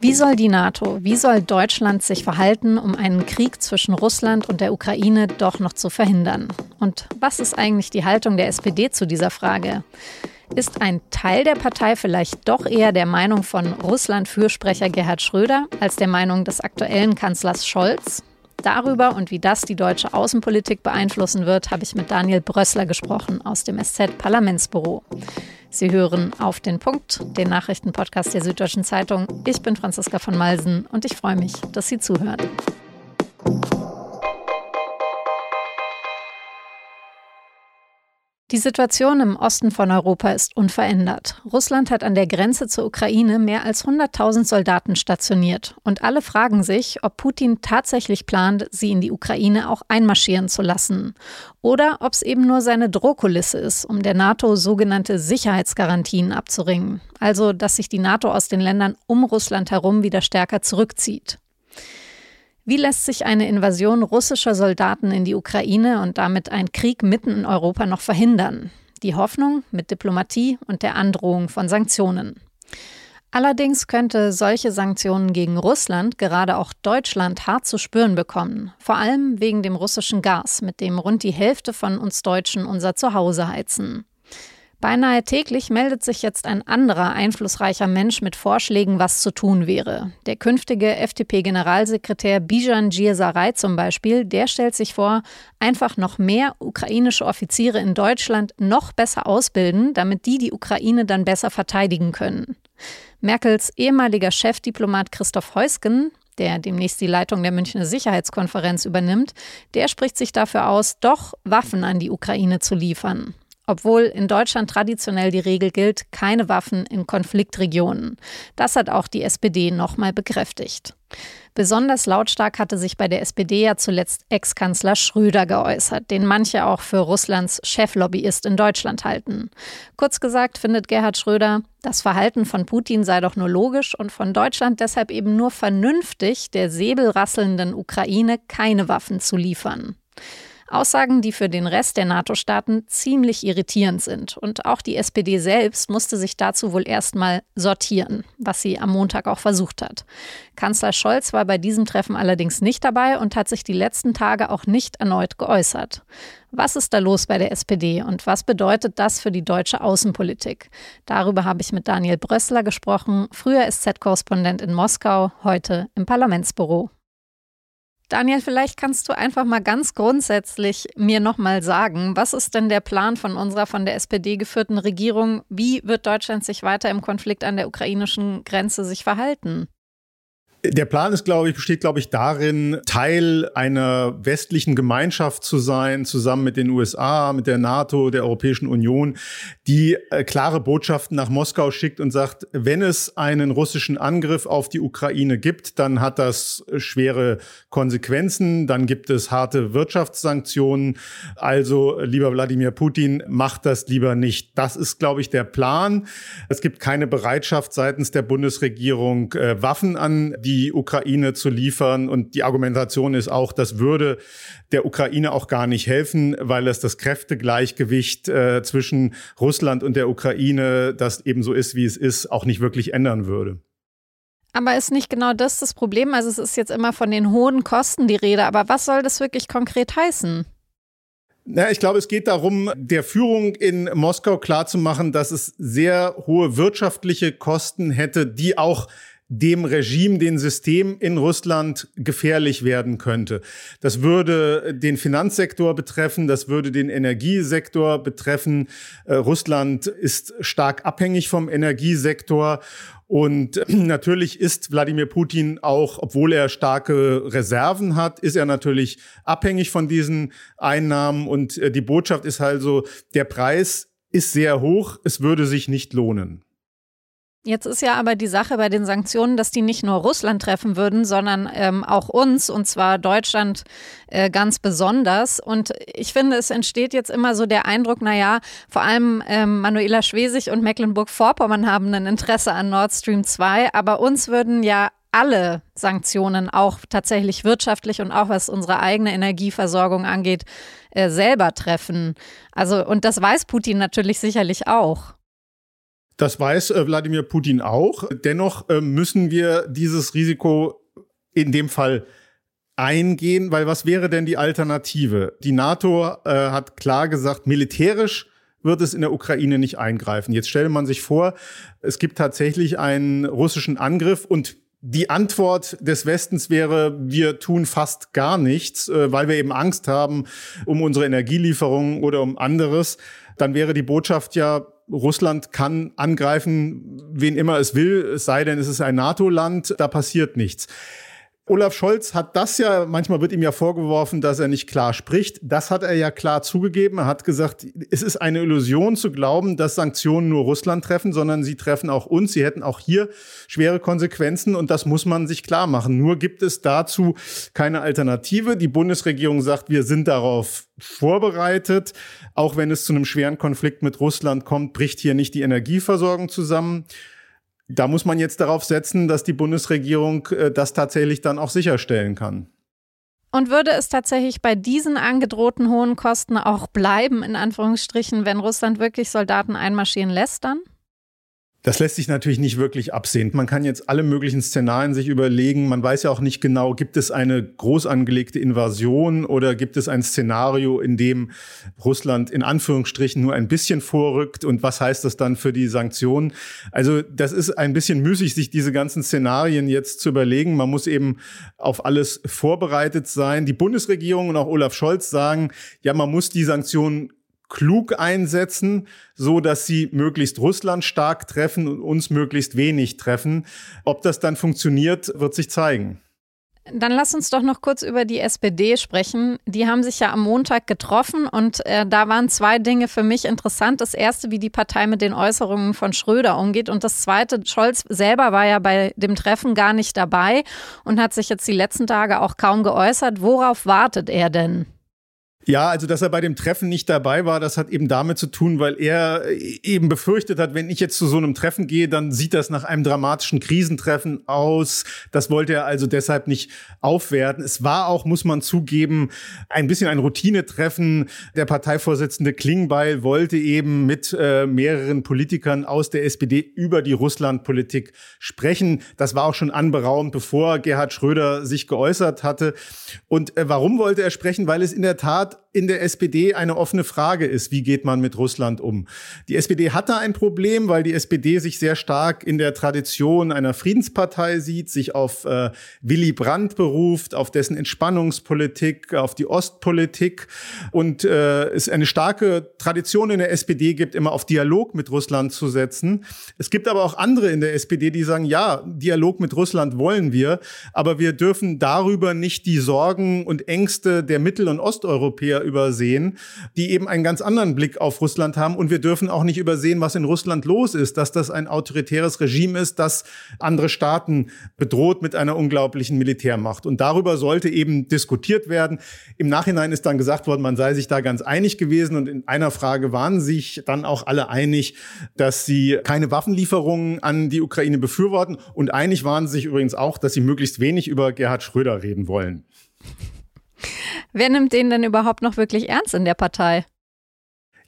Wie soll die NATO, wie soll Deutschland sich verhalten, um einen Krieg zwischen Russland und der Ukraine doch noch zu verhindern? Und was ist eigentlich die Haltung der SPD zu dieser Frage? Ist ein Teil der Partei vielleicht doch eher der Meinung von Russland-Fürsprecher Gerhard Schröder als der Meinung des aktuellen Kanzlers Scholz? Darüber und wie das die deutsche Außenpolitik beeinflussen wird, habe ich mit Daniel Brössler gesprochen aus dem SZ-Parlamentsbüro. Sie hören auf den Punkt, den Nachrichtenpodcast der Süddeutschen Zeitung. Ich bin Franziska von Malsen und ich freue mich, dass Sie zuhören. Die Situation im Osten von Europa ist unverändert. Russland hat an der Grenze zur Ukraine mehr als 100.000 Soldaten stationiert. Und alle fragen sich, ob Putin tatsächlich plant, sie in die Ukraine auch einmarschieren zu lassen. Oder ob es eben nur seine Drohkulisse ist, um der NATO sogenannte Sicherheitsgarantien abzuringen. Also, dass sich die NATO aus den Ländern um Russland herum wieder stärker zurückzieht. Wie lässt sich eine Invasion russischer Soldaten in die Ukraine und damit ein Krieg mitten in Europa noch verhindern? Die Hoffnung mit Diplomatie und der Androhung von Sanktionen. Allerdings könnte solche Sanktionen gegen Russland gerade auch Deutschland hart zu spüren bekommen, vor allem wegen dem russischen Gas, mit dem rund die Hälfte von uns Deutschen unser Zuhause heizen. Beinahe täglich meldet sich jetzt ein anderer einflussreicher Mensch mit Vorschlägen, was zu tun wäre. Der künftige FDP-Generalsekretär Bijan Giersaray zum Beispiel, der stellt sich vor, einfach noch mehr ukrainische Offiziere in Deutschland noch besser ausbilden, damit die die Ukraine dann besser verteidigen können. Merkels ehemaliger Chefdiplomat Christoph Heusgen, der demnächst die Leitung der Münchner Sicherheitskonferenz übernimmt, der spricht sich dafür aus, doch Waffen an die Ukraine zu liefern obwohl in Deutschland traditionell die Regel gilt, keine Waffen in Konfliktregionen. Das hat auch die SPD nochmal bekräftigt. Besonders lautstark hatte sich bei der SPD ja zuletzt Ex-Kanzler Schröder geäußert, den manche auch für Russlands Cheflobbyist in Deutschland halten. Kurz gesagt findet Gerhard Schröder, das Verhalten von Putin sei doch nur logisch und von Deutschland deshalb eben nur vernünftig, der säbelrasselnden Ukraine keine Waffen zu liefern. Aussagen, die für den Rest der NATO-Staaten ziemlich irritierend sind. Und auch die SPD selbst musste sich dazu wohl erstmal sortieren, was sie am Montag auch versucht hat. Kanzler Scholz war bei diesem Treffen allerdings nicht dabei und hat sich die letzten Tage auch nicht erneut geäußert. Was ist da los bei der SPD und was bedeutet das für die deutsche Außenpolitik? Darüber habe ich mit Daniel Brössler gesprochen, früher SZ-Korrespondent in Moskau, heute im Parlamentsbüro. Daniel, vielleicht kannst du einfach mal ganz grundsätzlich mir nochmal sagen, was ist denn der Plan von unserer von der SPD geführten Regierung? Wie wird Deutschland sich weiter im Konflikt an der ukrainischen Grenze sich verhalten? Der Plan ist, glaube ich, besteht, glaube ich, darin, Teil einer westlichen Gemeinschaft zu sein, zusammen mit den USA, mit der NATO, der Europäischen Union, die äh, klare Botschaften nach Moskau schickt und sagt, wenn es einen russischen Angriff auf die Ukraine gibt, dann hat das schwere Konsequenzen, dann gibt es harte Wirtschaftssanktionen. Also, lieber Wladimir Putin, macht das lieber nicht. Das ist, glaube ich, der Plan. Es gibt keine Bereitschaft seitens der Bundesregierung, äh, Waffen an die die Ukraine zu liefern. Und die Argumentation ist auch, das würde der Ukraine auch gar nicht helfen, weil es das Kräftegleichgewicht äh, zwischen Russland und der Ukraine, das eben so ist, wie es ist, auch nicht wirklich ändern würde. Aber ist nicht genau das das Problem? Also es ist jetzt immer von den hohen Kosten die Rede, aber was soll das wirklich konkret heißen? Na, ich glaube, es geht darum, der Führung in Moskau klarzumachen, dass es sehr hohe wirtschaftliche Kosten hätte, die auch dem Regime, dem System in Russland gefährlich werden könnte. Das würde den Finanzsektor betreffen, das würde den Energiesektor betreffen. Äh, Russland ist stark abhängig vom Energiesektor. Und natürlich ist Wladimir Putin auch, obwohl er starke Reserven hat, ist er natürlich abhängig von diesen Einnahmen. Und äh, die Botschaft ist also, der Preis ist sehr hoch, es würde sich nicht lohnen. Jetzt ist ja aber die Sache bei den Sanktionen, dass die nicht nur Russland treffen würden, sondern ähm, auch uns, und zwar Deutschland äh, ganz besonders. Und ich finde, es entsteht jetzt immer so der Eindruck, naja, vor allem ähm, Manuela Schwesig und Mecklenburg-Vorpommern haben ein Interesse an Nord Stream 2, aber uns würden ja alle Sanktionen auch tatsächlich wirtschaftlich und auch was unsere eigene Energieversorgung angeht, äh, selber treffen. Also, und das weiß Putin natürlich sicherlich auch. Das weiß äh, Wladimir Putin auch. Dennoch äh, müssen wir dieses Risiko in dem Fall eingehen, weil was wäre denn die Alternative? Die NATO äh, hat klar gesagt, militärisch wird es in der Ukraine nicht eingreifen. Jetzt stelle man sich vor, es gibt tatsächlich einen russischen Angriff und die Antwort des Westens wäre, wir tun fast gar nichts, äh, weil wir eben Angst haben um unsere Energielieferungen oder um anderes. Dann wäre die Botschaft ja, Russland kann angreifen, wen immer es will, es sei denn, es ist ein NATO-Land, da passiert nichts. Olaf Scholz hat das ja, manchmal wird ihm ja vorgeworfen, dass er nicht klar spricht. Das hat er ja klar zugegeben. Er hat gesagt, es ist eine Illusion zu glauben, dass Sanktionen nur Russland treffen, sondern sie treffen auch uns. Sie hätten auch hier schwere Konsequenzen und das muss man sich klar machen. Nur gibt es dazu keine Alternative. Die Bundesregierung sagt, wir sind darauf vorbereitet. Auch wenn es zu einem schweren Konflikt mit Russland kommt, bricht hier nicht die Energieversorgung zusammen. Da muss man jetzt darauf setzen, dass die Bundesregierung äh, das tatsächlich dann auch sicherstellen kann. Und würde es tatsächlich bei diesen angedrohten hohen Kosten auch bleiben, in Anführungsstrichen, wenn Russland wirklich Soldaten einmarschieren lässt dann? Das lässt sich natürlich nicht wirklich absehen. Man kann jetzt alle möglichen Szenarien sich überlegen. Man weiß ja auch nicht genau, gibt es eine groß angelegte Invasion oder gibt es ein Szenario, in dem Russland in Anführungsstrichen nur ein bisschen vorrückt und was heißt das dann für die Sanktionen? Also das ist ein bisschen müßig, sich diese ganzen Szenarien jetzt zu überlegen. Man muss eben auf alles vorbereitet sein. Die Bundesregierung und auch Olaf Scholz sagen, ja, man muss die Sanktionen klug einsetzen, so dass sie möglichst Russland stark treffen und uns möglichst wenig treffen. Ob das dann funktioniert, wird sich zeigen. Dann lass uns doch noch kurz über die SPD sprechen. Die haben sich ja am Montag getroffen und äh, da waren zwei Dinge für mich interessant. Das erste, wie die Partei mit den Äußerungen von Schröder umgeht und das zweite, Scholz selber war ja bei dem Treffen gar nicht dabei und hat sich jetzt die letzten Tage auch kaum geäußert. Worauf wartet er denn? Ja, also dass er bei dem Treffen nicht dabei war, das hat eben damit zu tun, weil er eben befürchtet hat, wenn ich jetzt zu so einem Treffen gehe, dann sieht das nach einem dramatischen Krisentreffen aus. Das wollte er also deshalb nicht aufwerten. Es war auch, muss man zugeben, ein bisschen ein Routinetreffen. Der Parteivorsitzende Klingbeil wollte eben mit äh, mehreren Politikern aus der SPD über die Russlandpolitik sprechen. Das war auch schon anberaumt, bevor Gerhard Schröder sich geäußert hatte. Und äh, warum wollte er sprechen? Weil es in der Tat in der SPD eine offene Frage ist, wie geht man mit Russland um. Die SPD hat da ein Problem, weil die SPD sich sehr stark in der Tradition einer Friedenspartei sieht, sich auf äh, Willy Brandt beruft, auf dessen Entspannungspolitik, auf die Ostpolitik und äh, es eine starke Tradition in der SPD gibt, immer auf Dialog mit Russland zu setzen. Es gibt aber auch andere in der SPD, die sagen, ja, Dialog mit Russland wollen wir, aber wir dürfen darüber nicht die Sorgen und Ängste der Mittel- und Osteuropäer Europäer übersehen, die eben einen ganz anderen Blick auf Russland haben. Und wir dürfen auch nicht übersehen, was in Russland los ist, dass das ein autoritäres Regime ist, das andere Staaten bedroht mit einer unglaublichen Militärmacht. Und darüber sollte eben diskutiert werden. Im Nachhinein ist dann gesagt worden, man sei sich da ganz einig gewesen. Und in einer Frage waren sich dann auch alle einig, dass sie keine Waffenlieferungen an die Ukraine befürworten. Und einig waren sie sich übrigens auch, dass sie möglichst wenig über Gerhard Schröder reden wollen. Wer nimmt den denn überhaupt noch wirklich ernst in der Partei?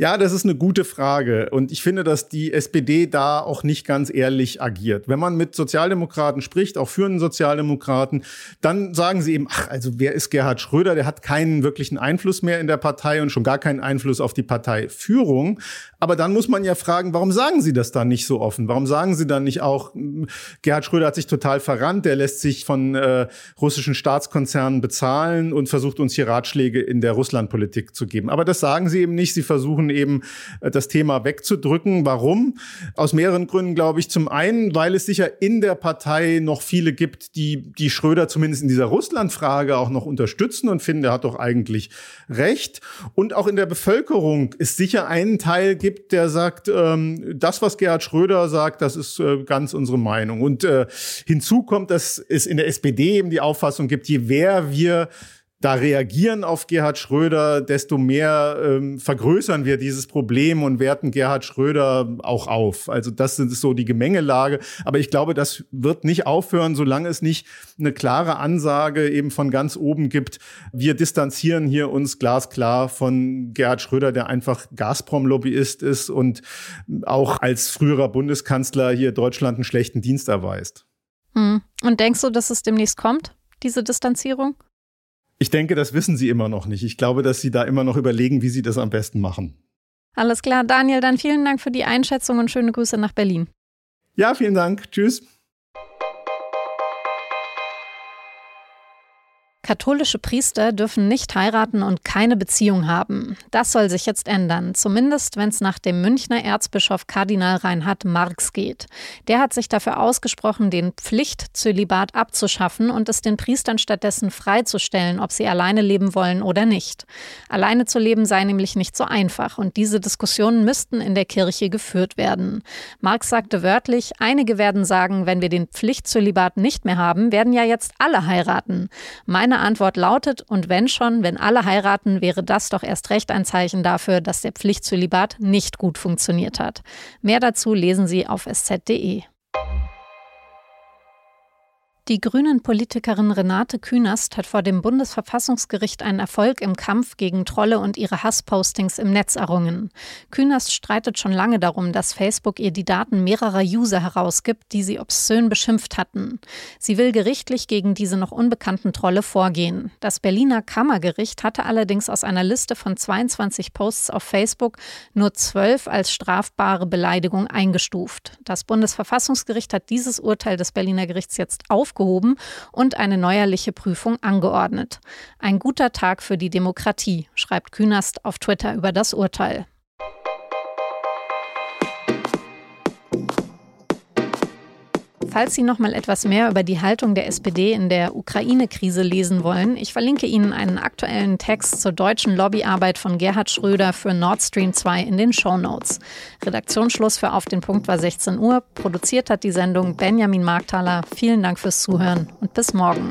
Ja, das ist eine gute Frage. Und ich finde, dass die SPD da auch nicht ganz ehrlich agiert. Wenn man mit Sozialdemokraten spricht, auch führenden Sozialdemokraten, dann sagen sie eben, ach, also wer ist Gerhard Schröder? Der hat keinen wirklichen Einfluss mehr in der Partei und schon gar keinen Einfluss auf die Parteiführung. Aber dann muss man ja fragen, warum sagen Sie das dann nicht so offen? Warum sagen Sie dann nicht auch, hm, Gerhard Schröder hat sich total verrannt, der lässt sich von äh, russischen Staatskonzernen bezahlen und versucht uns hier Ratschläge in der Russlandpolitik zu geben. Aber das sagen Sie eben nicht. Sie versuchen eben äh, das Thema wegzudrücken. Warum? Aus mehreren Gründen, glaube ich. Zum einen, weil es sicher in der Partei noch viele gibt, die, die Schröder zumindest in dieser Russlandfrage auch noch unterstützen und finden, er hat doch eigentlich recht. Und auch in der Bevölkerung ist sicher einen Teil gibt, der sagt, ähm, das, was Gerhard Schröder sagt, das ist äh, ganz unsere Meinung. Und äh, hinzu kommt, dass es in der SPD eben die Auffassung gibt, je mehr wir da reagieren auf Gerhard Schröder, desto mehr ähm, vergrößern wir dieses Problem und werten Gerhard Schröder auch auf. Also das ist so die Gemengelage. Aber ich glaube, das wird nicht aufhören, solange es nicht eine klare Ansage eben von ganz oben gibt. Wir distanzieren hier uns glasklar von Gerhard Schröder, der einfach Gazprom-Lobbyist ist und auch als früherer Bundeskanzler hier Deutschland einen schlechten Dienst erweist. Hm. Und denkst du, dass es demnächst kommt, diese Distanzierung? Ich denke, das wissen Sie immer noch nicht. Ich glaube, dass Sie da immer noch überlegen, wie Sie das am besten machen. Alles klar, Daniel, dann vielen Dank für die Einschätzung und schöne Grüße nach Berlin. Ja, vielen Dank. Tschüss. Katholische Priester dürfen nicht heiraten und keine Beziehung haben. Das soll sich jetzt ändern, zumindest wenn es nach dem Münchner Erzbischof Kardinal Reinhard Marx geht. Der hat sich dafür ausgesprochen, den Pflichtzölibat abzuschaffen und es den Priestern stattdessen freizustellen, ob sie alleine leben wollen oder nicht. Alleine zu leben sei nämlich nicht so einfach und diese Diskussionen müssten in der Kirche geführt werden. Marx sagte wörtlich, einige werden sagen, wenn wir den Pflichtzölibat nicht mehr haben, werden ja jetzt alle heiraten. Meine Antwort lautet, und wenn schon, wenn alle heiraten, wäre das doch erst recht ein Zeichen dafür, dass der Pflichtzölibat nicht gut funktioniert hat. Mehr dazu lesen Sie auf sz.de. Die Grünen-Politikerin Renate Künast hat vor dem Bundesverfassungsgericht einen Erfolg im Kampf gegen Trolle und ihre Hasspostings im Netz errungen. Künast streitet schon lange darum, dass Facebook ihr die Daten mehrerer User herausgibt, die sie obszön beschimpft hatten. Sie will gerichtlich gegen diese noch unbekannten Trolle vorgehen. Das Berliner Kammergericht hatte allerdings aus einer Liste von 22 Posts auf Facebook nur zwölf als strafbare Beleidigung eingestuft. Das Bundesverfassungsgericht hat dieses Urteil des Berliner Gerichts jetzt aufgehoben aufgehoben und eine neuerliche Prüfung angeordnet. Ein guter Tag für die Demokratie, schreibt Künast auf Twitter über das Urteil. Falls Sie noch mal etwas mehr über die Haltung der SPD in der Ukraine-Krise lesen wollen, ich verlinke Ihnen einen aktuellen Text zur deutschen Lobbyarbeit von Gerhard Schröder für Nord Stream 2 in den Show Notes. Redaktionsschluss für Auf den Punkt war 16 Uhr. Produziert hat die Sendung Benjamin Markthaler. Vielen Dank fürs Zuhören und bis morgen.